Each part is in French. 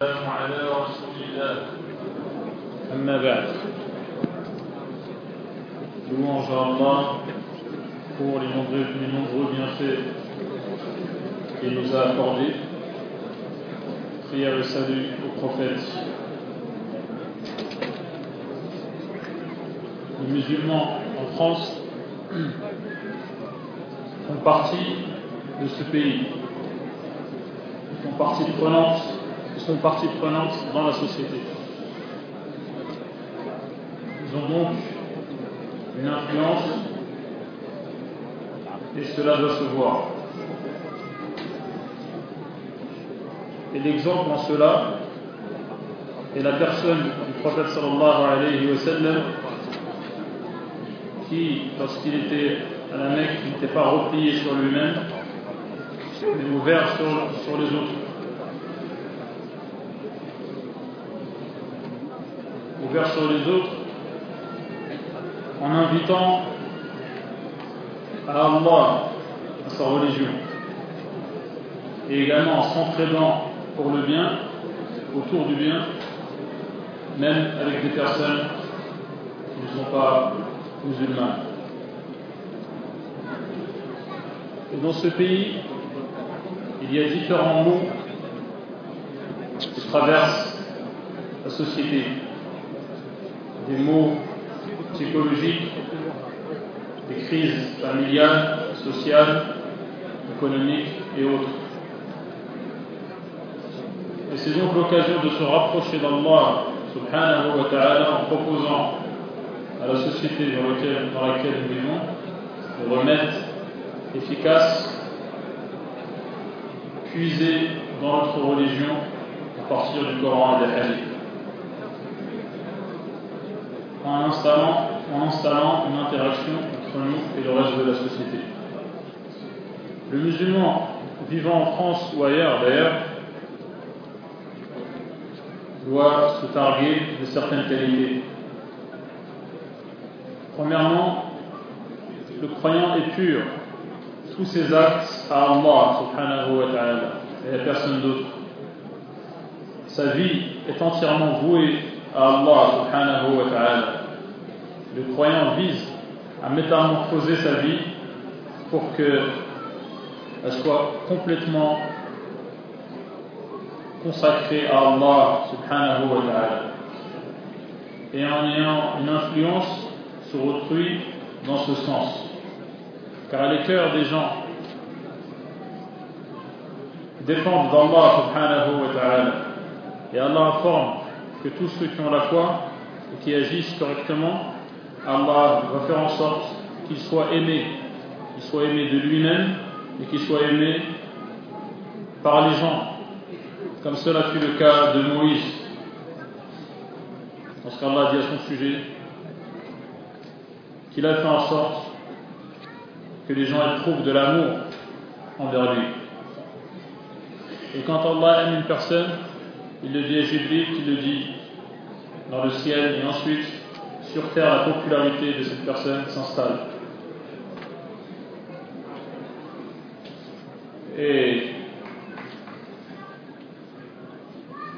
والسلام على رسول الله أما بعد Louange à Allah pour les nombreux, les nombreux bienfaits qu'il nous a accordés. Prière et salut au prophète. Les musulmans en France font partie de ce pays. Ils font partie prenante, ils sont partie prenante dans la société. Ils ont donc une influence et cela doit se voir. Et l'exemple en cela est la personne du prophète sallallahu alayhi wa sallam qui, lorsqu'il était à la Mecque, n'était pas replié sur lui-même, mais ouvert sur, sur les autres. Ouvert sur les autres en invitant à Allah, à sa religion, et également en s'entraidant pour le bien, autour du bien, même avec des personnes qui ne sont pas musulmanes. Et dans ce pays, il y a différents mots qui traversent la société, des mots psychologiques, des crises familiales, sociales, économiques et autres. Et c'est donc l'occasion de se rapprocher d'Allah subhanahu wa en proposant à la société dans laquelle, nous vivons de remèdes efficaces puisés dans notre religion à partir du Coran et des hadiths en installant, une interaction entre nous et le reste de la société. Le musulman vivant en France ou ailleurs d'ailleurs doit se targuer de certaines qualités. Premièrement, le croyant est pur. Tous ses actes à Allah subhanahu wa ta'ala et à personne d'autre. Sa vie est entièrement vouée à Allah subhanahu wa ta'ala. Le croyant vise à métamorphoser sa vie pour qu'elle soit complètement consacrée à Allah subhanahu wa ta'ala et en ayant une influence sur autrui dans ce sens. Car les cœurs des gens dépendent d'Allah subhanahu wa ta'ala et Allah informe que tous ceux qui ont la foi et qui agissent correctement, Allah va faire en sorte qu'ils soient aimés, qu'ils soient aimés de lui-même et qu'ils soient aimés par les gens, comme cela fut le cas de Moïse. Lorsqu'Allah dit à son sujet qu'il a fait en sorte que les gens éprouvent de l'amour envers lui. Et quand Allah aime une personne, il le dit à Jibril, qui le dit dans le ciel, et ensuite sur terre, la popularité de cette personne s'installe. Et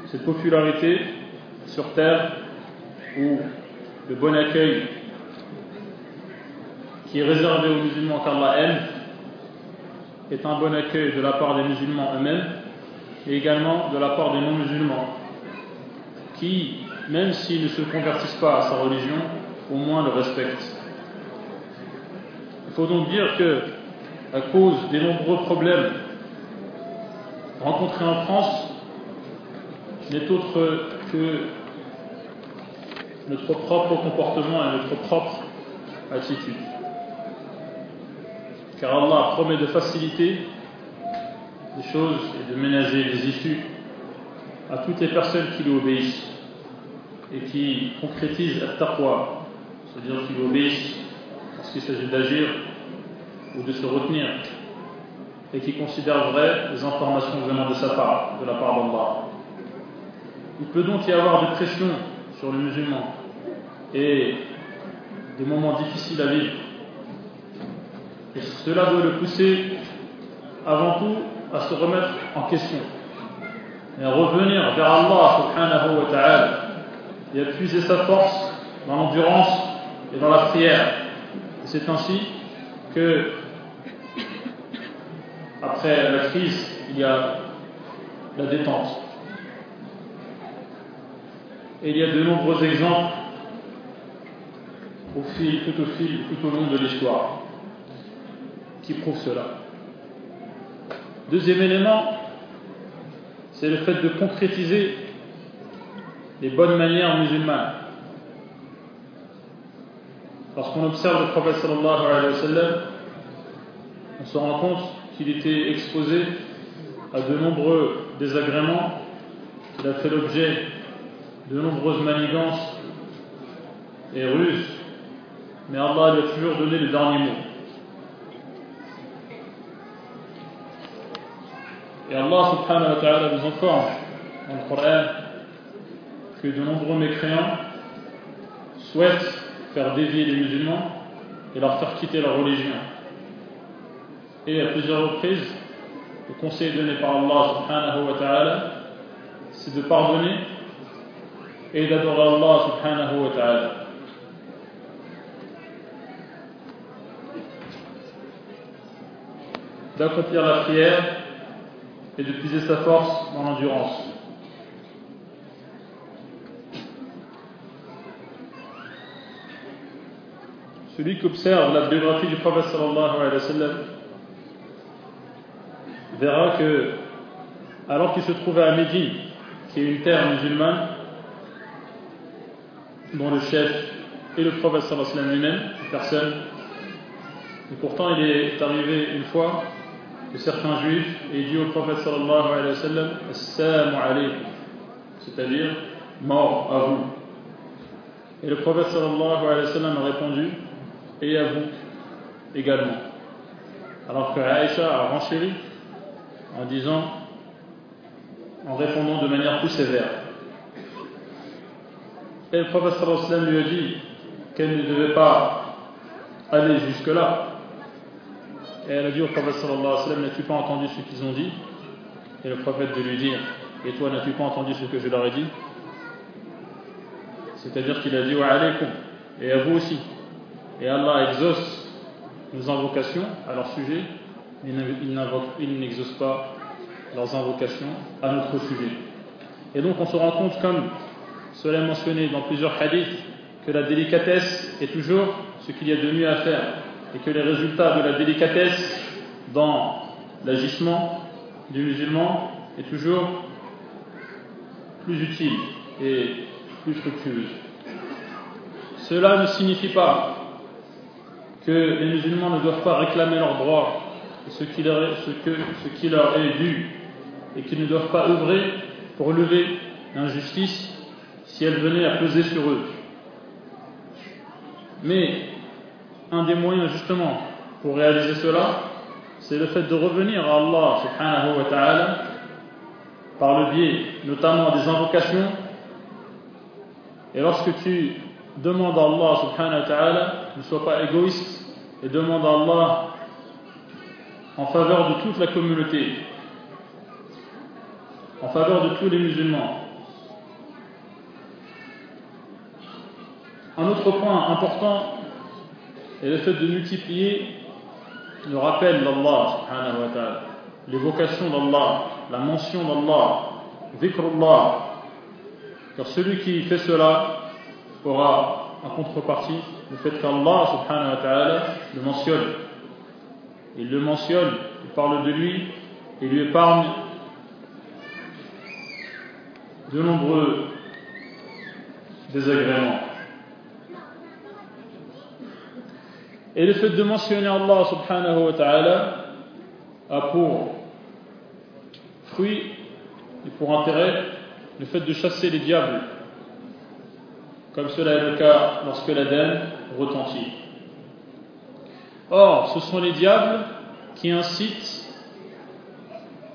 cette popularité sur terre, où le bon accueil qui est réservé aux musulmans qu'Allah aime, est un bon accueil de la part des musulmans eux-mêmes et également de la part des non-musulmans, qui, même s'ils ne se convertissent pas à sa religion, au moins le respectent. Il faut donc dire que, à cause des nombreux problèmes rencontrés en France, n'est autre que notre propre comportement et notre propre attitude. Car Allah promet de faciliter les choses et de ménager les issues à toutes les personnes qui lui obéissent et qui concrétisent la taqwa, c'est-à-dire qui obéissent lorsqu'il s'agit d'agir ou de se retenir et qui considèrent vraies les informations venant de sa part, de la part d'Allah. Il peut donc y avoir des pressions sur les musulmans et des moments difficiles à vivre. Et cela doit le pousser avant tout à se remettre en question et à revenir vers Allah subhanahu wa ta'ala et à puiser sa force dans l'endurance et dans la prière. C'est ainsi que, après la crise, il y a la détente. Et il y a de nombreux exemples tout au fil, tout au long de l'histoire qui prouvent cela. Deuxième élément, c'est le fait de concrétiser les bonnes manières musulmanes. Lorsqu'on observe le prophète sallallahu alayhi wa on se rend compte qu'il était exposé à de nombreux désagréments, qu'il a fait l'objet de nombreuses manigances et ruses, mais Allah lui a toujours donné le dernier mot. Et Allah subhanahu wa ta'ala nous informe dans le Coran que de nombreux mécréants souhaitent faire dévier les musulmans et leur faire quitter leur religion. Et à plusieurs reprises, le conseil donné par Allah subhanahu wa ta'ala, c'est de pardonner et d'adorer Allah subhanahu wa ta'ala. D'accomplir la prière et de puiser sa force dans l'endurance. Celui qui observe la biographie du prophète verra que, alors qu'il se trouvait à Médine, qui est une terre musulmane, dont le chef est le prophète sallallahu alayhi lui-même, personne, et pourtant il est arrivé une fois que certains juifs aient dit au prophète sallallahu alayhi wa sallam Assalamu alaykum, c'est-à-dire mort à vous. Et le prophète sallallahu alayhi wa sallam a répondu et à vous également. Alors que Aïcha a renchéri en disant, en répondant de manière plus sévère. Et le prophète lui a dit qu'elle ne devait pas aller jusque-là. Et elle a dit au prophète sallallahu n'as-tu pas entendu ce qu'ils ont dit? Et le prophète de lui dire, et toi n'as-tu pas entendu ce que je leur ai dit? C'est-à-dire qu'il a dit, wa alaykum, et à vous aussi. Et Allah exauce nos invocations à leur sujet, il n'exauce pas leurs invocations à notre sujet. Et donc on se rend compte, comme cela est mentionné dans plusieurs hadiths, que la délicatesse est toujours ce qu'il y a de mieux à faire et que les résultats de la délicatesse dans l'agissement du musulman est toujours plus utile et plus fructueux. Cela ne signifie pas que les musulmans ne doivent pas réclamer leurs droits ce qui leur est, ce que, ce qui leur est dû et qu'ils ne doivent pas œuvrer pour lever l'injustice si elle venait à peser sur eux. Mais un des moyens justement pour réaliser cela, c'est le fait de revenir à Allah subhanahu wa ta'ala par le biais notamment des invocations. Et lorsque tu demandes à Allah subhanahu wa ta'ala, ne sois pas égoïste et demande à Allah en faveur de toute la communauté, en faveur de tous les musulmans. Un autre point important est le fait de multiplier le rappel d'Allah l'évocation d'Allah, la mention d'Allah, dhikrullah. Car celui qui fait cela aura en contrepartie le fait qu'Allah subhanahu wa ta'ala le mentionne. Il le mentionne, il parle de lui, et lui épargne de nombreux désagréments. Et le fait de mentionner Allah subhanahu wa ta'ala a pour fruit et pour intérêt le fait de chasser les diables, comme cela est le cas lorsque l'Aden retentit. Or, ce sont les diables qui incitent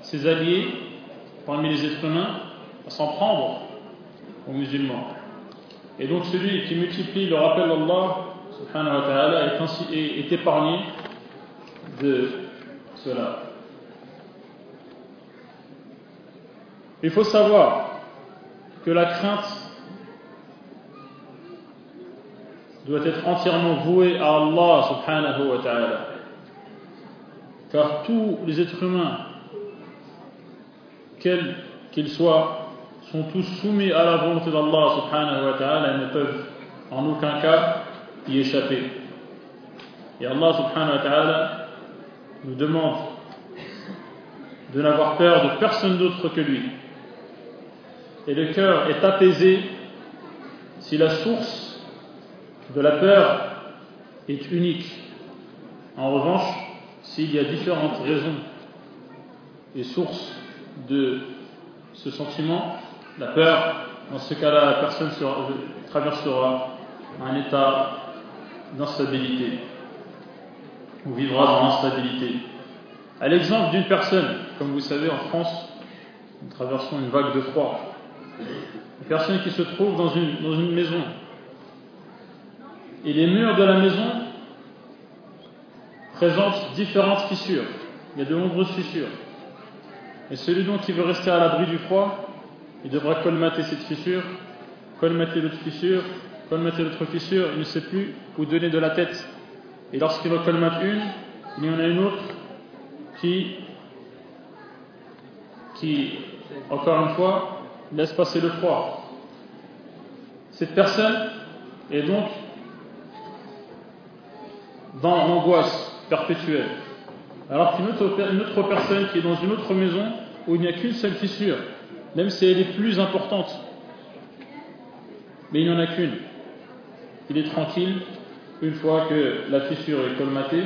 ses alliés parmi les êtres humains à s'en prendre aux musulmans. Et donc celui qui multiplie le rappel d'Allah subhanahu wa ta'ala est, est épargné de cela. Il faut savoir que la crainte doit être entièrement vouée à Allah subhanahu wa ta'ala. Car tous les êtres humains, quels qu'ils soient, sont tous soumis à la volonté d'Allah subhanahu wa ta'ala et ne peuvent en aucun cas y échapper. Et Allah subhanahu wa ta'ala nous demande de n'avoir peur de personne d'autre que lui. Et le cœur est apaisé si la source de la peur est unique. En revanche, s'il y a différentes raisons et sources de ce sentiment, la peur, dans ce cas-là, la personne traversera un état d'instabilité ou vivra dans l'instabilité. À l'exemple d'une personne, comme vous savez, en France, nous traversons une vague de froid. Une personne qui se trouve dans une, dans une maison. Et les murs de la maison présentent différentes fissures. Il y a de nombreuses fissures. Et celui donc qui veut rester à l'abri du froid, il devra colmater cette fissure, colmater l'autre fissure, colmater l'autre fissure, il ne sait plus où donner de la tête. Et lorsqu'il va colmater une, il y en a une autre qui, qui, encore une fois, laisse passer le froid. Cette personne est donc dans l'angoisse perpétuelle. Alors qu'une autre, personne qui est dans une autre maison où il n'y a qu'une seule fissure, même si elle est plus importante, mais il n'y en a qu'une. Il est tranquille une fois que la fissure est colmatée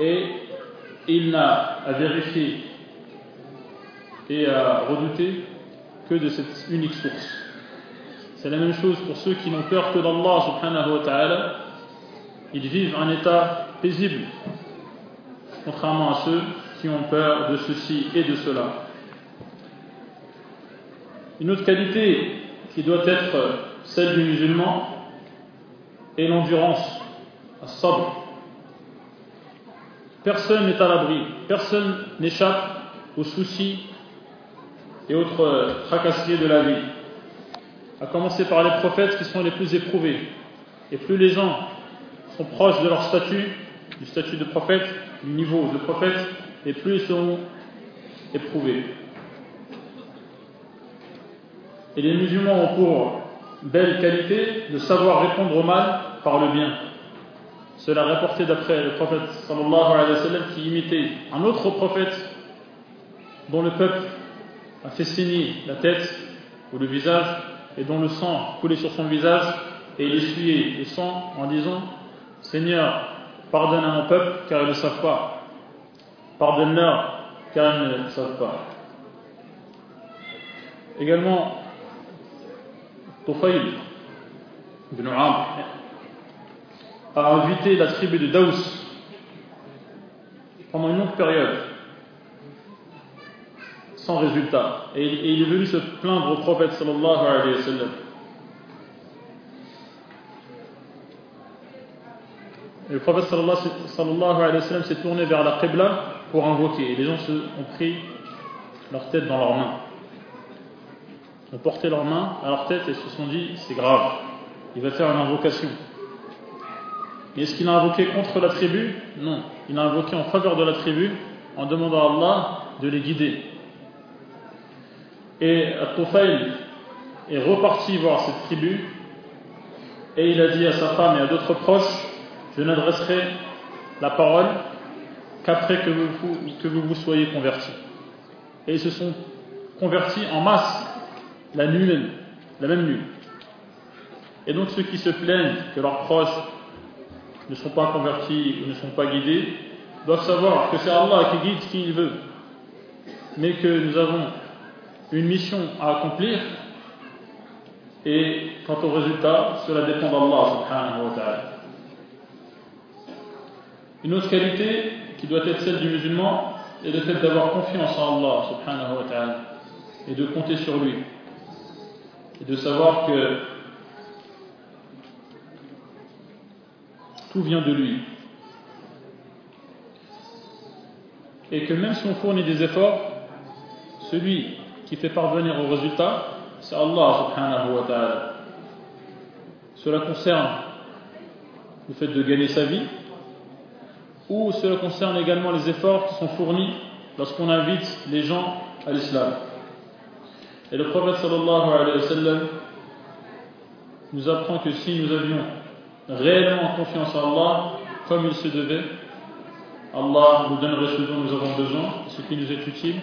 et il n'a à vérifier et à redouter que de cette unique source. C'est la même chose pour ceux qui n'ont peur que d'Allah subhanahu wa ta'ala. Ils vivent un état paisible, contrairement à ceux qui ont peur de ceci et de cela. Une autre qualité qui doit être celle du musulman est l'endurance, sabre. Personne n'est à l'abri, personne n'échappe aux soucis et autres tracasseries de la vie. À commencer par les prophètes qui sont les plus éprouvés. Et plus les gens sont proches de leur statut, du statut de prophète, du niveau de prophète, et plus ils seront éprouvés. Et les musulmans ont pour belle qualité de savoir répondre au mal par le bien. Cela rapporté d'après le prophète sallallahu alayhi wa sallam qui imitait un autre prophète dont le peuple a fait saigner la tête ou le visage et dont le sang coulait sur son visage et il essuyait le sang en disant Seigneur, pardonne à mon peuple car ils ne savent pas. Pardonne-leur car ils ne savent pas. Également, Tufayl ibn Amr a invité la tribu de Daous pendant une longue période sans résultat. Et, il est venu se plaindre au prophète sallallahu alayhi wa sallam. Et le prophète sallallahu alayhi wa sallam s'est tourné vers la Qibla pour invoquer. Et les gens se, ont pris leur tête dans leurs mains. Ont porté leurs mains à leur tête et se sont dit c'est grave, il va faire une invocation. Mais est-ce qu'il a invoqué contre la tribu? Non. Il a invoqué en faveur de la tribu en demandant à Allah de les guider. Et At-Tufayl est reparti voir cette tribu et il a dit à sa femme et à d'autres proches Je n'adresserai la parole qu'après que vous, vous soyez convertis. Et ils se sont convertis en masse la nuit même, la même nuit. Et donc ceux qui se plaignent que leurs proches ne sont pas convertis ou ne sont pas guidés doivent savoir que c'est Allah qui guide qui il veut, mais que nous avons une mission à accomplir et quant au résultat, cela dépend d'Allah subhanahu wa ta'ala. Une autre qualité qui doit être celle du musulman est le fait d'avoir confiance en Allah subhanahu wa ta'ala et de compter sur lui et de savoir que tout vient de lui et que même si on fournit des efforts, celui qui fait parvenir au résultat, c'est Allah subhanahu wa ta'ala. Cela concerne le fait de gagner sa vie, ou cela concerne également les efforts qui sont fournis lorsqu'on invite les gens à l'islam. Et le prophète sallallahu alayhi wa sallam nous apprend que si nous avions réellement confiance en Allah, comme il se devait, Allah nous donnerait ce dont nous avons besoin, ce qui nous est utile,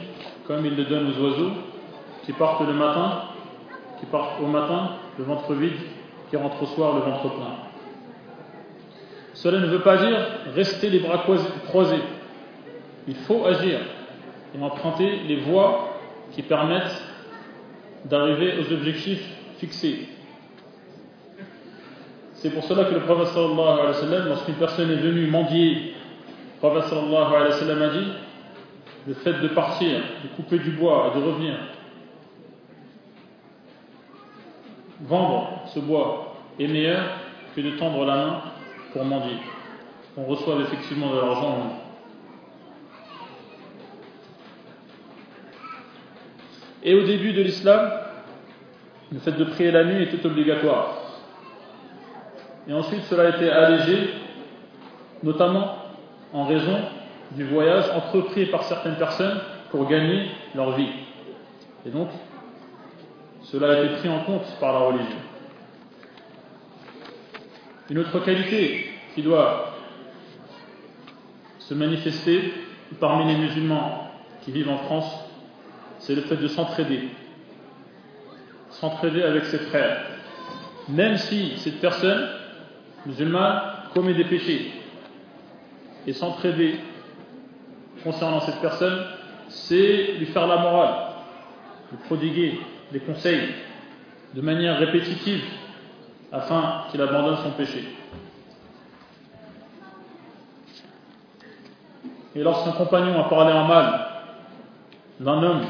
comme il le donne aux oiseaux qui partent le matin, qui partent au matin, le ventre vide, qui rentrent au soir, le ventre plein. Cela ne veut pas dire rester les bras croisés. Il faut agir et emprunter les voies qui permettent d'arriver aux objectifs fixés. C'est pour cela que le prophète sallallahu alayhi lorsqu'une personne est venue mendier, le prophète a dit le fait de partir, de couper du bois et de revenir, vendre ce bois est meilleur que de tendre la main pour mendier. On reçoit effectivement de l'argent Et au début de l'islam, le fait de prier la nuit était obligatoire. Et ensuite, cela a été allégé, notamment en raison du voyage entrepris par certaines personnes pour gagner leur vie. Et donc, cela a été pris en compte par la religion. Une autre qualité qui doit se manifester parmi les musulmans qui vivent en France, c'est le fait de s'entraider. S'entraider avec ses frères. Même si cette personne musulmane commet des péchés. Et s'entraider concernant cette personne, c'est lui faire la morale, lui prodiguer des conseils de manière répétitive afin qu'il abandonne son péché. Et lorsqu'un compagnon a parlé en mal d'un homme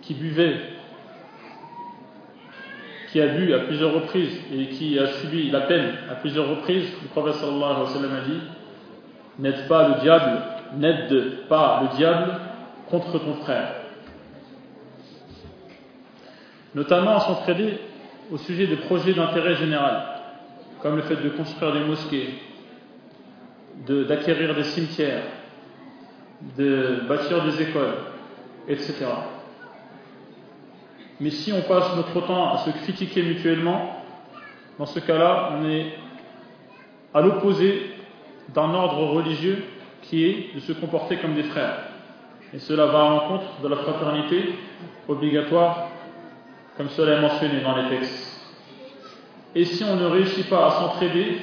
qui buvait, qui a bu à plusieurs reprises et qui a subi la peine à plusieurs reprises, le prophète sallallahu alayhi wa sallam a dit N'aide pas le diable, n'aide pas le diable contre ton frère. Notamment à s'entraider au sujet de projets d'intérêt général, comme le fait de construire des mosquées, d'acquérir des cimetières, de bâtir des écoles, etc. Mais si on passe notre temps à se critiquer mutuellement, dans ce cas-là, on est à l'opposé d'un ordre religieux qui est de se comporter comme des frères. Et cela va à l'encontre de la fraternité obligatoire comme cela est mentionné dans les textes. Et si on ne réussit pas à s'entraider,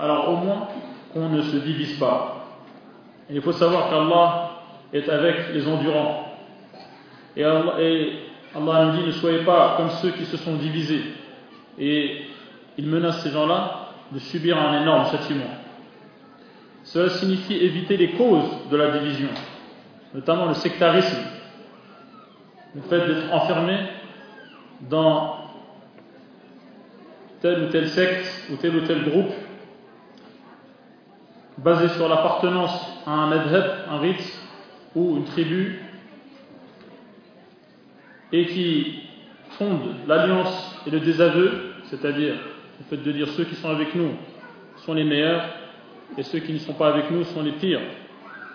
alors au moins qu'on ne se divise pas. il faut savoir qu'Allah est avec les endurants. Et Allah, et Allah nous dit ne soyez pas comme ceux qui se sont divisés. Et il menace ces gens-là de subir un énorme châtiment. Cela signifie éviter les causes de la division, notamment le sectarisme, le fait d'être enfermé dans telle ou telle secte ou tel ou tel groupe basé sur l'appartenance à un madhab, un rite ou une tribu et qui fonde l'alliance et le désaveu, c'est-à-dire le fait de dire ceux qui sont avec nous sont les meilleurs et ceux qui ne sont pas avec nous sont les pires.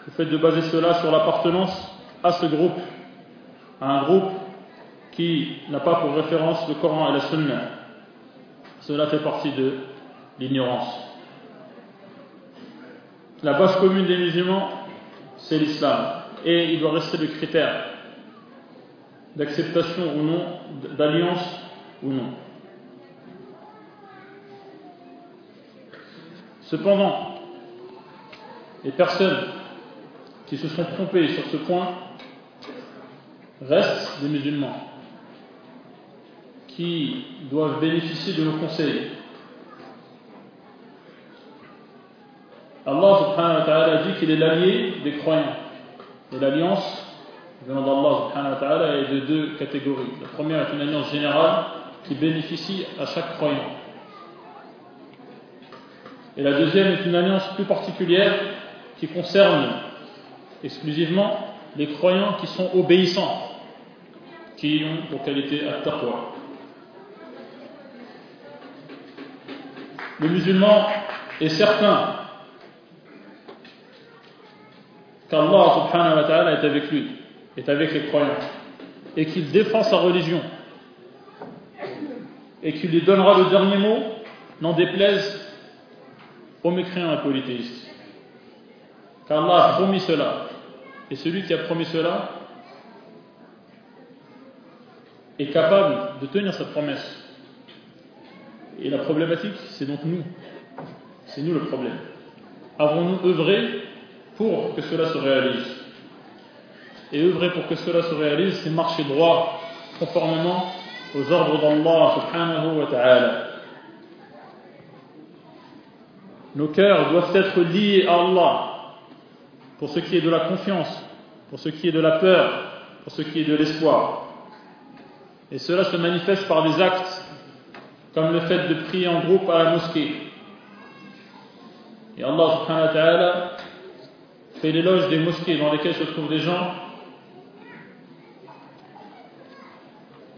Le fait de baser cela sur l'appartenance à ce groupe, à un groupe qui n'a pas pour référence le Coran et la Sunna. Cela fait partie de l'ignorance. La base commune des musulmans, c'est l'islam. Et il doit rester le critère d'acceptation ou non, d'alliance ou non. Cependant, les personnes qui se sont trompées sur ce point restent des musulmans qui doivent bénéficier de nos conseils. Allah subhanahu wa ta'ala dit qu'il est l'allié des croyants. Et l'alliance venant d'Allah est de deux catégories. La première est une alliance générale qui bénéficie à chaque croyant. Et la deuxième est une alliance plus particulière qui concerne exclusivement les croyants qui sont obéissants qui ont pour qualité at-taqwa. Le musulman est certain qu'Allah subhanahu wa ta'ala est avec lui, est avec les croyants, et qu'il défend sa religion, et qu'il lui donnera le dernier mot, n'en déplaise aux mécréants et polythéistes. Car Allah a promis cela. Et celui qui a promis cela est capable de tenir cette promesse. Et la problématique, c'est donc nous. C'est nous le problème. Avons-nous œuvré pour que cela se réalise? Et œuvrer pour que cela se réalise, c'est marcher droit, conformément aux ordres d'Allah subhanahu wa ta'ala. Nos cœurs doivent être liés à Allah pour ce qui est de la confiance, pour ce qui est de la peur, pour ce qui est de l'espoir. Et cela se manifeste par des actes comme le fait de prier en groupe à la mosquée. Et Allah subhanahu wa ta'ala fait l'éloge des mosquées dans lesquelles se trouvent des gens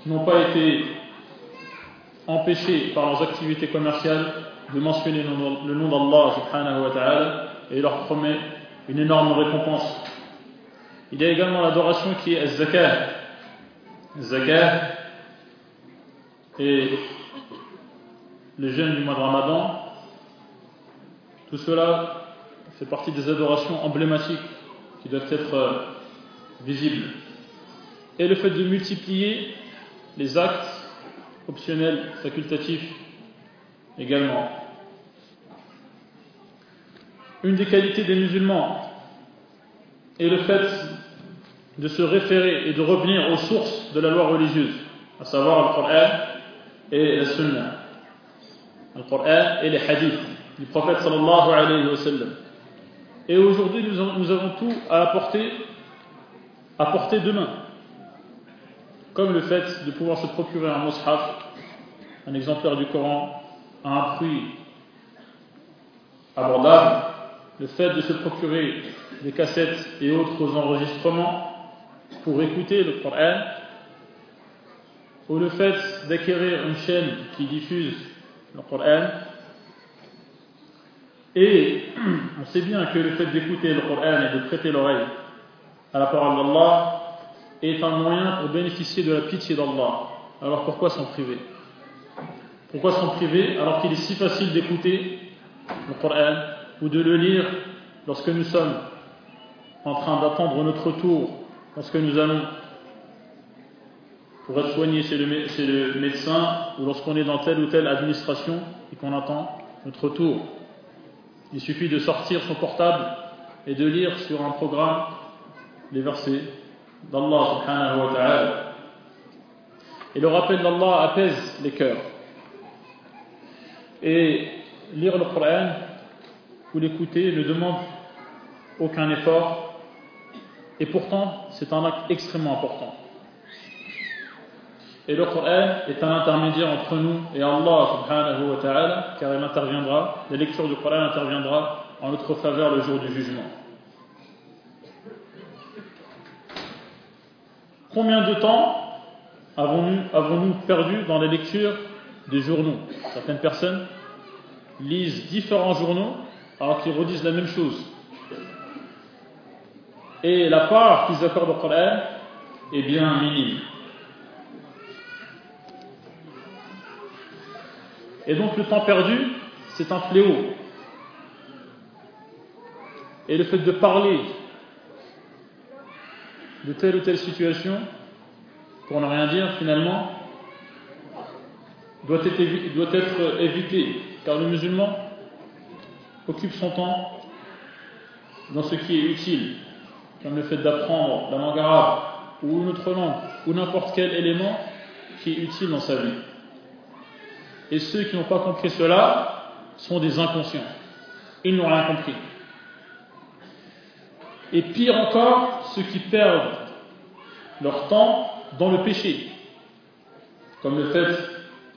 qui n'ont pas été empêchés par leurs activités commerciales de mentionner le nom d'Allah subhanahu et leur promet une énorme récompense. Il y a également l'adoration qui est zakah. Zakah et le jeûne du mois de Ramadan. Tout cela fait partie des adorations emblématiques qui doivent être euh, visibles. Et le fait de multiplier les actes optionnels, facultatifs également. Une des qualités des musulmans est le fait de se référer et de revenir aux sources de la loi religieuse, à savoir le Coran et la Sunna. Le Coran et les hadiths du prophète sallallahu alayhi wa sallam. Et aujourd'hui, nous, avons tout à apporter, à porter demain. Comme le fait de pouvoir se procurer un mushaf, un exemplaire du Coran, à un prix abordable, le fait de se procurer des cassettes et autres enregistrements pour écouter le Coran, ou le fait d'acquérir une chaîne qui diffuse et on sait bien que le fait d'écouter le Coran et de prêter l'oreille à la parole d'Allah est un moyen pour bénéficier de la pitié d'Allah. Alors pourquoi s'en priver? Pourquoi s'en priver alors qu'il est si facile d'écouter le Coran ou de le lire lorsque nous sommes en train d'attendre notre tour, lorsque nous allons pour être soigné chez le, médecin ou lorsqu'on est dans telle ou telle administration et qu'on attend notre tour. Il suffit de sortir son portable et de lire sur un programme les versets d'Allah subhanahu wa ta'ala. Et le rappel d'Allah apaise les cœurs. Et lire le Coran ou l'écouter ne demande aucun effort. Et pourtant, c'est un acte extrêmement important. Et le Coran est un intermédiaire entre nous et Allah subhanahu wa ta'ala, car il interviendra, la lecture du Coran interviendra en notre faveur le jour du jugement. Combien de temps avons-nous avons perdu dans la lecture des journaux? Certaines personnes lisent différents journaux alors qu'ils redisent la même chose. Et la part qu'ils accordent au Coran est bien minime. Et donc le temps perdu, c'est un fléau. Et le fait de parler de telle ou telle situation, pour ne rien dire finalement, doit être, doit être évité. Car le musulman occupe son temps dans ce qui est utile, comme le fait d'apprendre la langue arabe ou une autre langue, ou n'importe quel élément qui est utile dans sa vie. Et ceux qui n'ont pas compris cela sont des inconscients. Ils n'ont rien compris. Et pire encore, ceux qui perdent leur temps dans le péché, comme le fait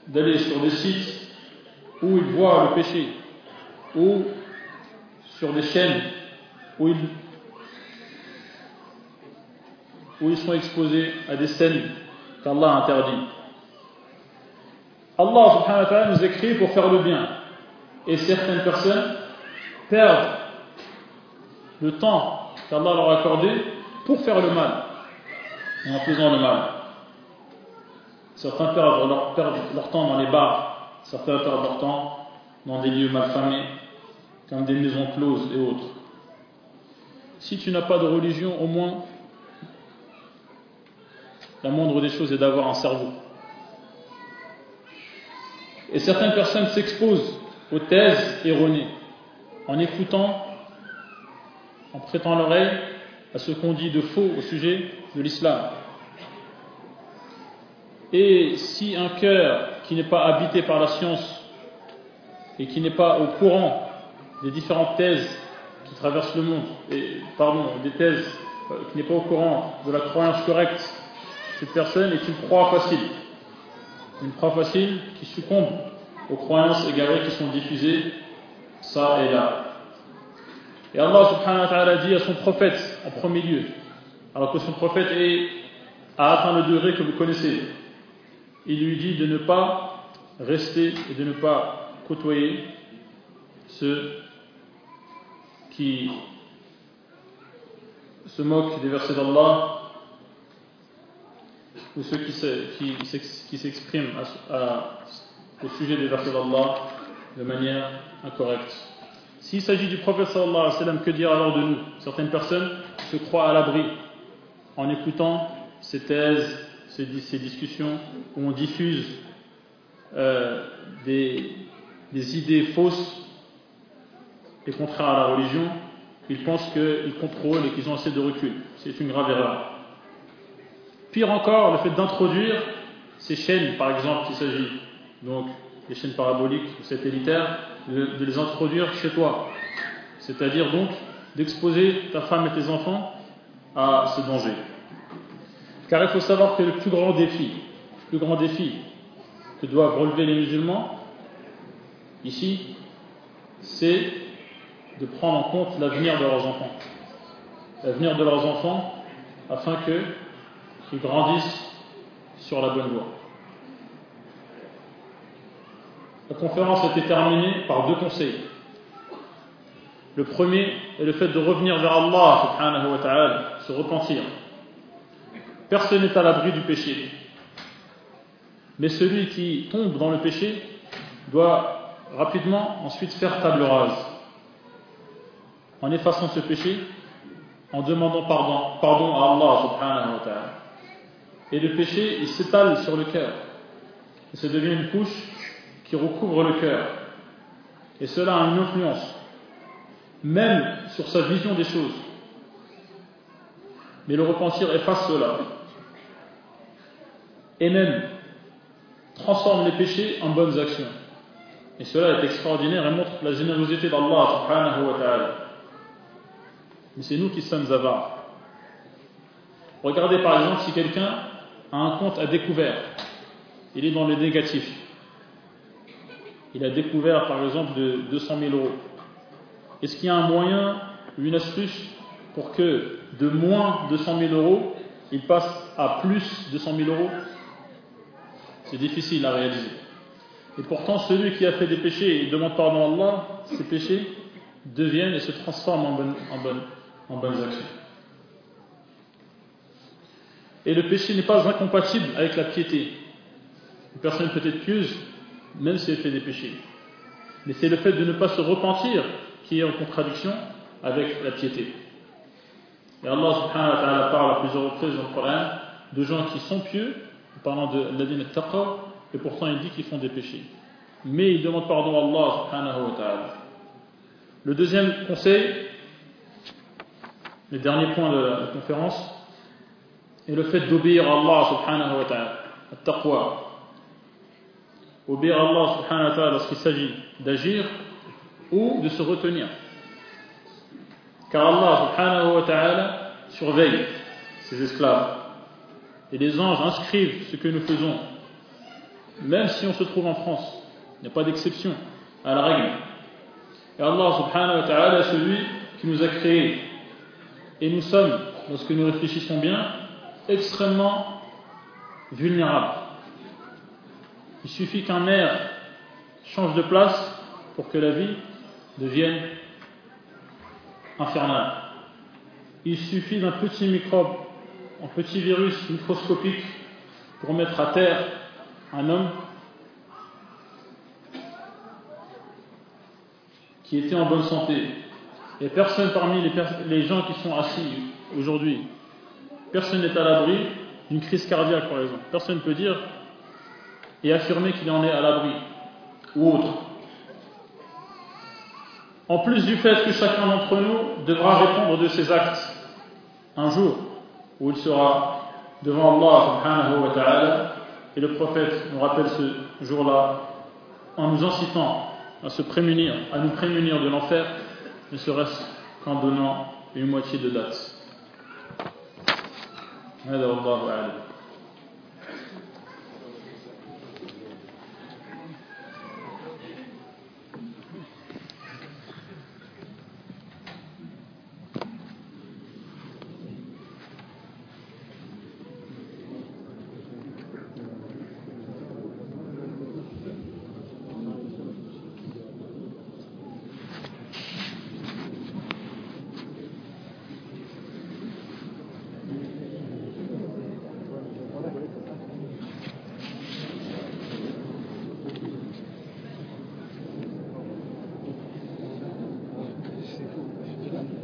d'aller sur des sites où ils voient le péché, ou sur des chaînes où ils, sont exposés à des scènes qu'Allah interdit. Allah subhanahu wa ta'ala nous a créés pour faire le bien. Et certaines personnes perdent le temps qu'Allah leur a accordé pour faire le mal, en faisant le mal. Certains perdent leur, perdent leur temps dans les bars, certains perdent leur temps dans des lieux malfamés, comme des maisons closes et autres. Si tu n'as pas de religion, au moins, la moindre des choses est d'avoir un cerveau. Et certaines personnes s'exposent aux thèses erronées en écoutant, en prêtant l'oreille à ce qu'on dit de faux au sujet de l'islam. Et si un cœur qui n'est pas habité par la science et qui n'est pas au courant des différentes thèses qui traversent le monde, et pardon, des thèses euh, qui n'est pas au courant de la croyance correcte, cette personne est une proie facile. Une proie facile qui succombe aux croyances égarées qui sont diffusées ça et là. Et Allah subhanahu wa ta'ala dit à son prophète en premier lieu, alors que son prophète est, a atteint le degré que vous connaissez, il lui dit de ne pas rester et de ne pas côtoyer ceux qui se moquent des versets d'Allah ou ceux qui s'expriment au sujet des versets d'Allah de manière incorrecte. S'il s'agit du prophète sallallahu alayhi wa que dire alors de nous? Certaines personnes se croient à l'abri en écoutant ces thèses, ces, discussions où on diffuse euh, des idées fausses et contraires à la religion. Ils pensent qu'ils contrôlent et qu'ils ont assez de recul. C'est une grave erreur. Pire encore, le fait d'introduire ces chaînes, par exemple, s'il s'agit donc les chaînes paraboliques ou satellitaires, de, de les introduire chez toi. C'est-à-dire donc d'exposer ta femme et tes enfants à ce danger. Car il faut savoir que le plus grand défi, le plus grand défi que doivent relever les musulmans, ici, c'est de prendre en compte l'avenir de leurs enfants. L'avenir de leurs enfants afin qu'ils grandissent sur la bonne voie. La conférence a été terminée par deux conseils. Le premier est le fait de revenir vers Allah subhanahu wa ta'ala, se repentir. Personne n'est à l'abri du péché. Mais celui qui tombe dans le péché doit rapidement ensuite faire table rase. En effaçant ce péché, en demandant pardon, pardon à Allah subhanahu wa ta'ala. Et le péché, il s'étale sur le cœur. Et ça devient une couche qui recouvre le cœur. Et cela a une influence, même sur sa vision des choses. Mais le repentir efface cela. Et même transforme les péchés en bonnes actions. Et cela est extraordinaire et montre la générosité d'Allah subhanahu wa ta'ala. Mais c'est nous qui sommes avares. Regardez par exemple si quelqu'un a un compte à découvert. Il est dans le négatif il a découvert par exemple de 200 000 euros. Est-ce qu'il y a un moyen, une astuce pour que de moins 200 000 euros, il passe à plus 200 000 euros? C'est difficile à réaliser. Et pourtant, celui qui a fait des péchés et demande pardon à Allah, ces péchés deviennent et se transforment en bonnes actions. Et le péché n'est pas incompatible avec la piété. Une personne peut être pieuse même si elle fait des péchés. Mais c'est le fait de ne pas se repentir qui est en contradiction avec la piété. Et Allah subhanahu wa ta'ala parle à plusieurs reprises dans le Coran de gens qui sont pieux, en parlant de l'adin taqwa, et pourtant il dit qu'ils font des péchés. Mais ils demandent pardon à Allah subhanahu wa ta'ala. Le deuxième conseil, le dernier point de la conférence, est le fait d'obéir à Allah subhanahu wa ta'ala, taqwa, obéir à Allah subhanahu wa ta'ala lorsqu'il s'agit d'agir ou de se retenir. Car Allah subhanahu wa ta'ala surveille ses esclaves. Et les anges inscrivent ce que nous faisons, même si on se trouve en France. Il n'y a pas d'exception à la règle. Et Allah subhanahu wa ta'ala est celui qui nous a créés. Et nous sommes, lorsque nous réfléchissons bien, extrêmement vulnérable. Il suffit qu'un air change de place pour que la vie devienne infernale. Il suffit d'un petit microbe, un petit virus microscopique pour mettre à terre un homme qui était en bonne santé. Et personne parmi les, les gens qui sont assis aujourd'hui, personne n'est à l'abri d'une crise cardiaque par exemple. Personne ne peut dire et affirmer qu'il en est à l'abri ou autre. En plus du fait que chacun d'entre nous devra répondre de ses actes un jour où il sera devant Allah subhanahu wa ta'ala et le prophète nous rappelle ce jour-là en nous incitant à se prémunir, à nous prémunir de l'enfer, ne serait-ce qu'en donnant une moitié de date. هذا والله أعلم.